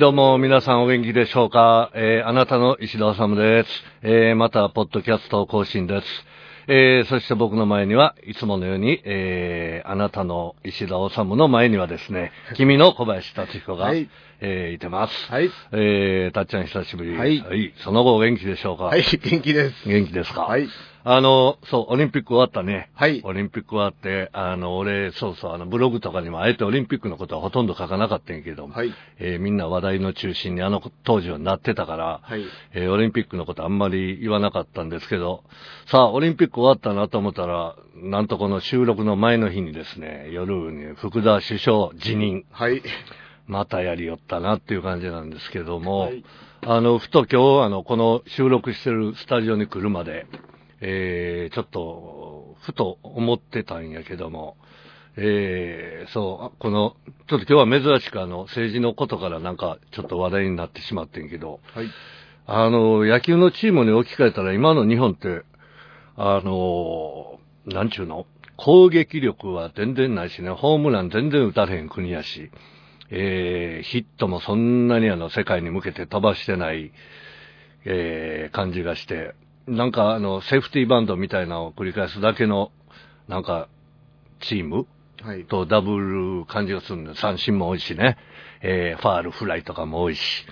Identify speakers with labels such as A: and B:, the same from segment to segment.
A: はい、どうも、皆さんお元気でしょうか？えー、あなたの石田治です。えー、また、ポッドキャスト更新です。えー、そして僕の前には、いつものように、えー、あなたの石田治の前にはですね、君の小林達彦が、はい、えー、いてます。
B: はい。
A: えー、たっちゃん久しぶり。
B: はい。
A: はい。その後お元気でしょうか？
B: はい、元気です。
A: 元気ですか？
B: はい。
A: あの、そう、オリンピック終わったね。
B: はい。
A: オリンピック終わって、あの、俺、そうそう、あの、ブログとかにもあえてオリンピックのことはほとんど書かなかったんやけども、
B: はい。
A: えー、みんな話題の中心にあの当時はなってたから、
B: はい。
A: えー、オリンピックのことあんまり言わなかったんですけど、さあ、オリンピック終わったなと思ったら、なんとこの収録の前の日にですね、夜に福田首相辞任。
B: はい。
A: またやりよったなっていう感じなんですけども、
B: はい、
A: あの、ふと今日、あの、この収録してるスタジオに来るまで、えー、ちょっと、ふと思ってたんやけども、えー、そう、この、ちょっと今日は珍しくあの、政治のことからなんか、ちょっと話題になってしまってんけど、
B: はい。
A: あの、野球のチームに置き換えたら、今の日本って、あの、なんちゅうの？攻撃力は全然ないしね、ホームラン全然打たれへん国やし、えー、ヒットもそんなにあの、世界に向けて飛ばしてない、えー、感じがして、なんかあの、セーフティーバンドみたいなのを繰り返すだけの、なんか、チーム
B: はい。
A: とダブル感じがするんで、三振も多いしね、えー、ファール、フライとかも多いし。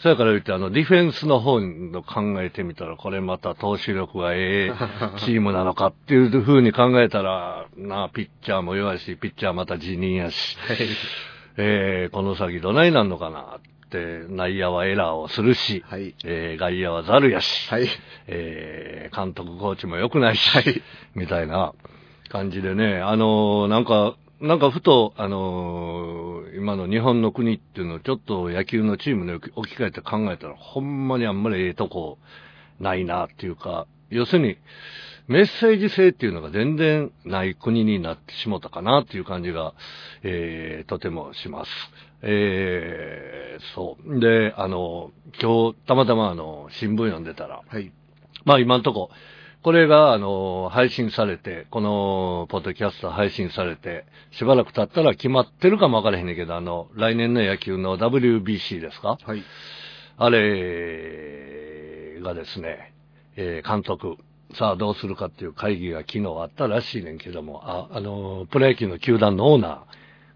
A: そやから言って、あの、ディフェンスの方の考えてみたら、これまた投手力がええ チームなのかっていう風に考えたら、なピッチャーも弱いし、ピッチャーまた辞任やし、
B: はい、
A: えー、この先どないなんのかな、内野はエラーをするし、
B: はい、
A: えー、外野はザルやし、
B: はい、
A: えー、監督コーチも良くないし、
B: はい、
A: みたいな感じでね、あのー、なんか、なんかふと、あのー、今の日本の国っていうのをちょっと野球のチームに置き換えて考えたら、ほんまにあんまりええとこないなっていうか、要するに、メッセージ性っていうのが全然ない国になってしもたかなっていう感じが、えー、とてもします。えー、そう。で、あの、今日、たまたまあの、新聞読んでたら、
B: はい。
A: まあ今んとこ、これが、あの、配信されて、この、ポッドキャスト配信されて、しばらく経ったら決まってるかもわからへんねんけど、あの、来年の野球の WBC ですか？
B: はい。
A: あれがですね、えー、監督、さあどうするかっていう会議が昨日あったらしいねんけども、あ、あの、プロ野球の球団のオーナ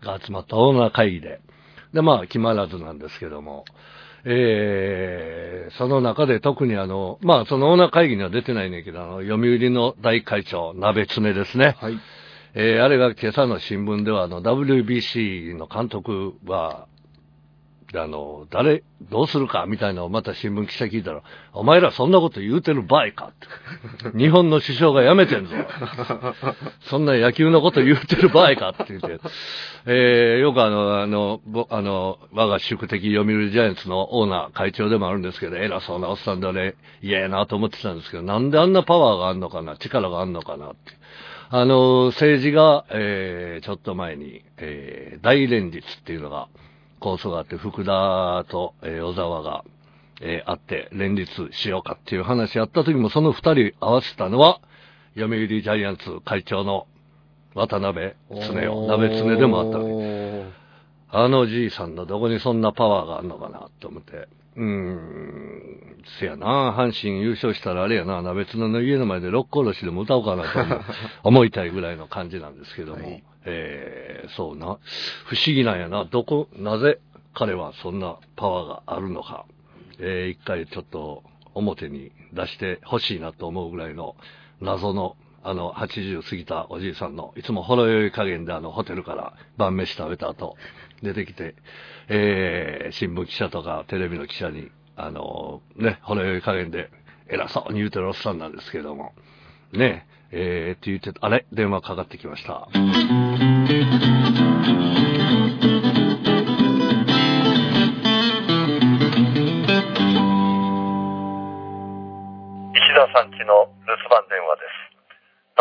A: ーが集まったオーナー会議で、で、まあ、決まらずなんですけども、えー、その中で特にあの、まあ、そのオーナー会議には出てないねんけど、あの、読売の大会長、鍋常ですね。
B: はい。
A: えー、あれが今朝の新聞では、あの、WBC の監督は、であの、誰、どうするかみたいなのをまた新聞記者聞いたら、お前らそんなこと言うてる場合かって。日本の首相が辞めてんぞ。そんな野球のこと言うてる場合かって言って。えー、よくあの、あの、あの、我が宿敵読売ジャイアンツのオーナー、会長でもあるんですけど、偉そうなおっさんで俺、嫌やなと思ってたんですけど、なんであんなパワーがあんのかな、力があんのかなって。あの、政治が、えー、ちょっと前に、えー、大連立っていうのが、構想があって、福田と、えー、小沢が、えー、会って連立しようかっていう話やった時も、その二人合わせたのは、読売ジャイアンツ会長の渡辺常夫、鍋常でもあったわけ。あのじいさんのどこにそんなパワーがあるのかなって思って。うーん、せやな、阪神優勝したらあれやな、鍋綱の家の前で六甲おろしでも歌おうかなと 思いたいぐらいの感じなんですけども。はいえー、そうな、不思議なんやな。どこ、なぜ彼はそんなパワーがあるのか。えー、一回ちょっと表に出してほしいなと思うぐらいの謎のあの、80過ぎたおじいさんの、いつもほろ酔い加減であの、ホテルから晩飯食べた後、出てきて、えー、新聞記者とかテレビの記者に、あの、ね、ほろ酔い加減で偉そうに言うてるおっさんなんですけども、ね、えー、って言って、あれ電話かかってきました。石田
C: さんちの留守番電話です。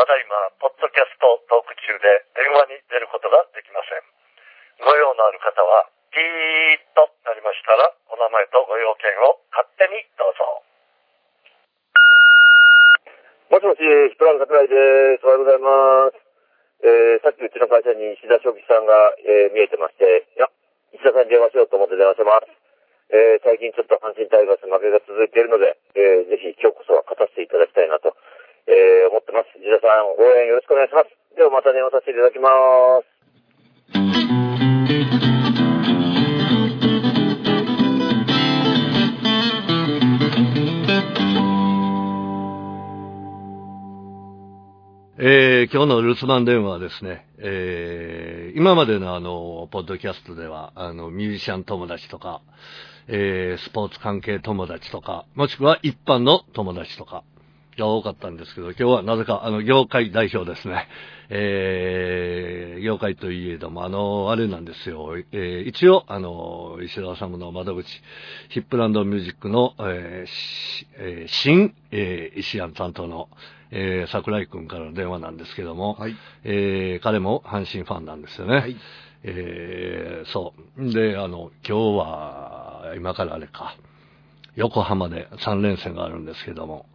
C: ただいま、ポッドキャストトーク中で電話に出ることができません。ご用のある方は、ピーッとなりましたら、お名前とご用件を勝手にどうぞ。
D: もしもし、ヒプラン桜井です。おはようございます。えー、さっきうちの会社に石田正吉さんが、えー、見えてまして、いや、石田さんに電話しようと思って電話してます。えー最近ちょっと阪神タイガース負けが続いているので、えーぜひ今日こそは勝たせていただきたいなと、えー思ってます。皆さよろしくお願いします。ではまた電話させていただきます。
A: えー今日の留守番電話はですね、えー今までのあの、ポッドキャストでは、あの、ミュージシャン友達とか、えースポーツ関係友達とか、もしくは一般の友達とかが多かったんですけど、今日はなぜかあの、業界代表ですね。えー業界といえども、あの、あれなんですよ。えー一応、あの、石田治の窓口、ヒップランドミュージックの、えーしえー新、えー石山担当の、えー桜井くんからの電話なんですけども、
B: はい
A: えー彼も阪神ファンなんですよね。
B: はい
A: えーそう。で、あの、今日は、今からあれか、横浜で3連戦があるんですけども、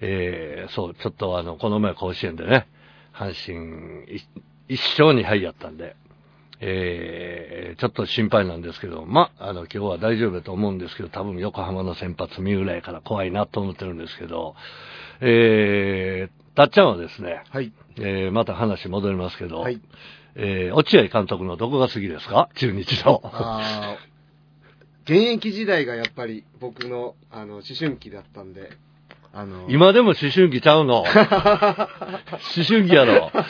A: えーそう、ちょっとあの、この前甲子園でね、阪神い一勝に敗やったんで、えーちょっと心配なんですけど、ま、あの、今日は大丈夫だと思うんですけど、多分横浜の先発三浦やから怖いなと思ってるんですけど、えー、たっちゃんはですね、
B: はい。
A: えーまた話戻りますけど、
B: はい
A: えー落合監督のどこが好きですか？中日の。
B: 現役時代がやっぱり僕の、あの、思春期だったんで、あの、
A: 今でも思春期ちゃうの？思春期やろ？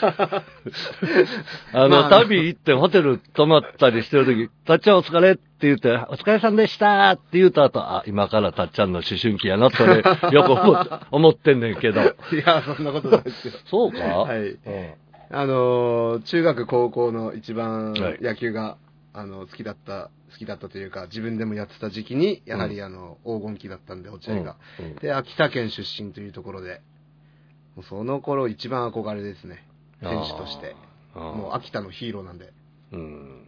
A: あの、
B: まあ
A: 旅行ってホテル泊まったりしてるとき、たっちゃんお疲れって言って、お疲れさんでしたって言った後、あ、今からたっちゃんの思春期やなと俺、よく思ってんねんけど。
B: いや、そんなことないですよ。
A: そうか？
B: はい
A: うん
B: あのー中学高校の一番
A: はい
B: 野球が、あの、好きだった、好きだったというか、自分でもやってた時期に、やはりあの、黄金期だったんで、落合が。
A: うんうん
B: で、秋田県出身というところで、もうその頃一番憧れですね。選手として。もう秋田のヒーローなんで。
A: うん。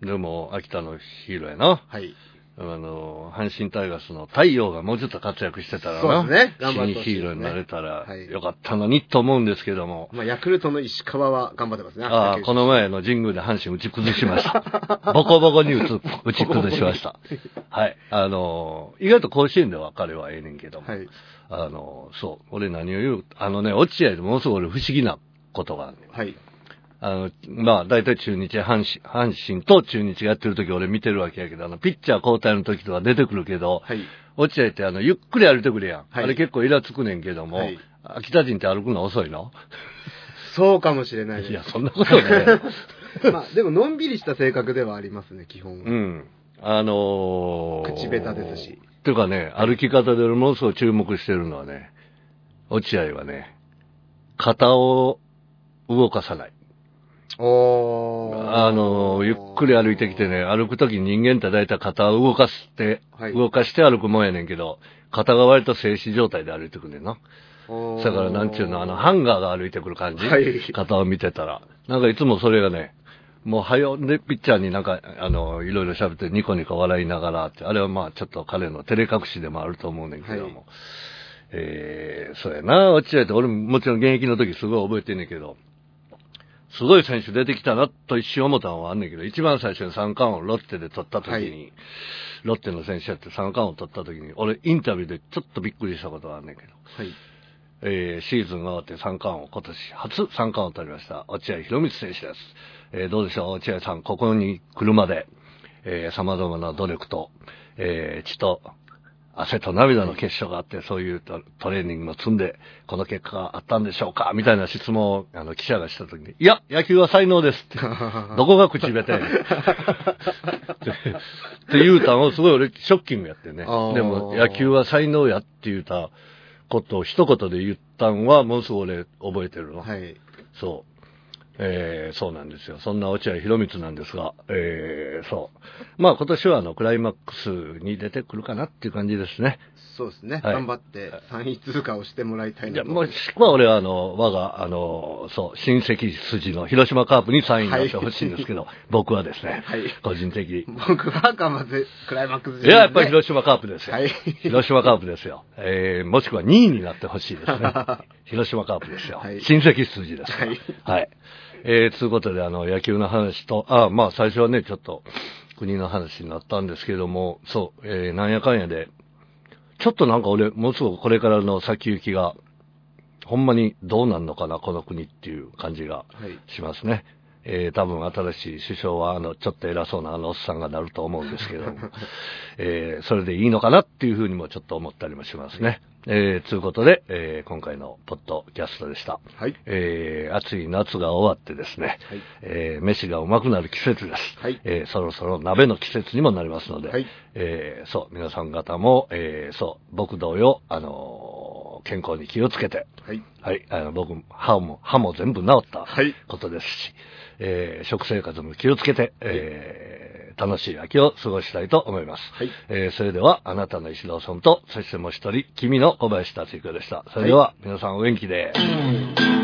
A: でも、秋田のヒーローやな。
B: はい。
A: あの、阪神タイガースの太陽がもうちょっと活躍してたらな。
B: そうですね頑張って
A: 新ヒーローになれたら
B: はい
A: よかったのにと思うんですけども。
B: まあ、ヤクルトの石川は頑張ってますね。
A: ああ、この前の神宮で阪神打ち崩しました。ボコボコに打つ打ち崩しました。はい。あの、意外と甲子園では彼はええねんけども。
B: はい。
A: あの、そう。俺何を言う、あのね、落合でものすごい俺不思議なことがあるねん。
B: はい。
A: あの、まあ、大体中日、阪神、阪神と中日がやってる時俺見てるわけやけど、あの、ピッチャー交代の時とか出てくるけど、
B: はい。
A: 落合ってあの、ゆっくり歩いてくれやん。
B: はい
A: あれ結構イラつくねんけども、
B: はい
A: 秋田人って歩くの遅いの？
B: そうかもしれないです。
A: いや、そんなことね。
B: まあ、でも、のんびりした性格ではありますね、基本は。
A: うん。あのー、
B: 口下手ですし。
A: ていうかね、歩き方で俺ものすごい注目してるのはね、落合はね、肩を動かさない。あのー、ゆっくり歩いてきてね、歩くとき人間って大体肩を動かして、
B: はい
A: 動かして歩くもんやねんけど、肩が割と静止状態で歩いてくんねんな。だからなんちゅうの、あの、ハンガーが歩いてくる感じ。
B: はい
A: 肩を見てたら。なんかいつもそれがね、もう早うで、ピッチャーになんか、あの、いろいろ喋ってニコニコ笑いながらって、あれはまあちょっと彼の照れ隠しでもあると思うねんけども。
B: はい
A: えー、そうやな、落合って俺ももちろん現役の時すごい覚えてんねんけど、すごい選手出てきたなと一瞬思ったのはあんねんけど、一番最初に三冠をロッテで取った時に、
B: はい
A: ロッテの選手やって三冠を取った時に、俺インタビューでちょっとびっくりしたことがあんねんけど、
B: はい。
A: えーシーズンが終わって三冠を今年初三冠を取りました、落合博満選手です。えーどうでしょう、落合さん、ここに来るまで、えー様々な努力と、えー血と汗と涙の結晶があって、そういうトトレーニングも積んで、この結果があったんでしょうか？みたいな質問を、あの、記者がしたときに、いや、野球は才能ですって。どこが口下手やねん って言うたのをすごい俺、ショッキングやってね。でも、野球は才能やって言うたことを一言で言ったんは、ものすごい俺、覚えてるの。
B: はい。
A: そう。えー、そうなんですよ。そんな落合博満なんですが、えー、そう。まあ今年はあの、クライマックスに出てくるかなっていう感じですね。
B: そうですね。
A: はい
B: 頑張って3位通過をしてもらいたいなと。
A: もしくは俺はあの、我が、あの、そう、親戚筋の広島カープにサインになってほしいんですけど、僕はですね、
B: はい
A: 個人的に。
B: 僕は頑張ってクライマックス
A: いや、やっぱり広島カープですよ。
B: はい
A: 広島カープですよ。えー、もしくは2位になってほしいですね。広島カープですよ。
B: はい
A: 親戚筋です。
B: はい
A: はい。えー、つうことで、あの、野球の話と、あ、まあ、最初はね、ちょっと、国の話になったんですけども、そう、えー、なんやかんやで、ちょっとなんか俺、もうすぐこれからの先行きが、ほんまにどうなんのかな、この国っていう感じが
B: はい。
A: しますね。えー、多分新しい首相は、あの、ちょっと偉そうなあのおっさんがなると思うんですけども、えー、それでいいのかなっていうふうにもちょっと思ったりもしますね。えー、ということで、えー、今回のポッドキャストでした。
B: はい。
A: えー、暑い夏が終わってですね、
B: はい
A: えー、飯がうまくなる季節です。
B: はい
A: えー、そろそろ鍋の季節にもなりますので、
B: はい
A: えー、そう、皆さん方も、えー、そう、僕同様、あのー健康に気をつけて、
B: はい。
A: はい、あの、僕、歯も、歯も全部治った
B: はい
A: ことですし、えー食生活も気をつけて、えー楽しい秋を過ごしたいと思います。
B: はい
A: えーそれでは、あなたの石堂さんと、そしてもう一人、君の小林達彦でした。それでは、皆さんお元気で。「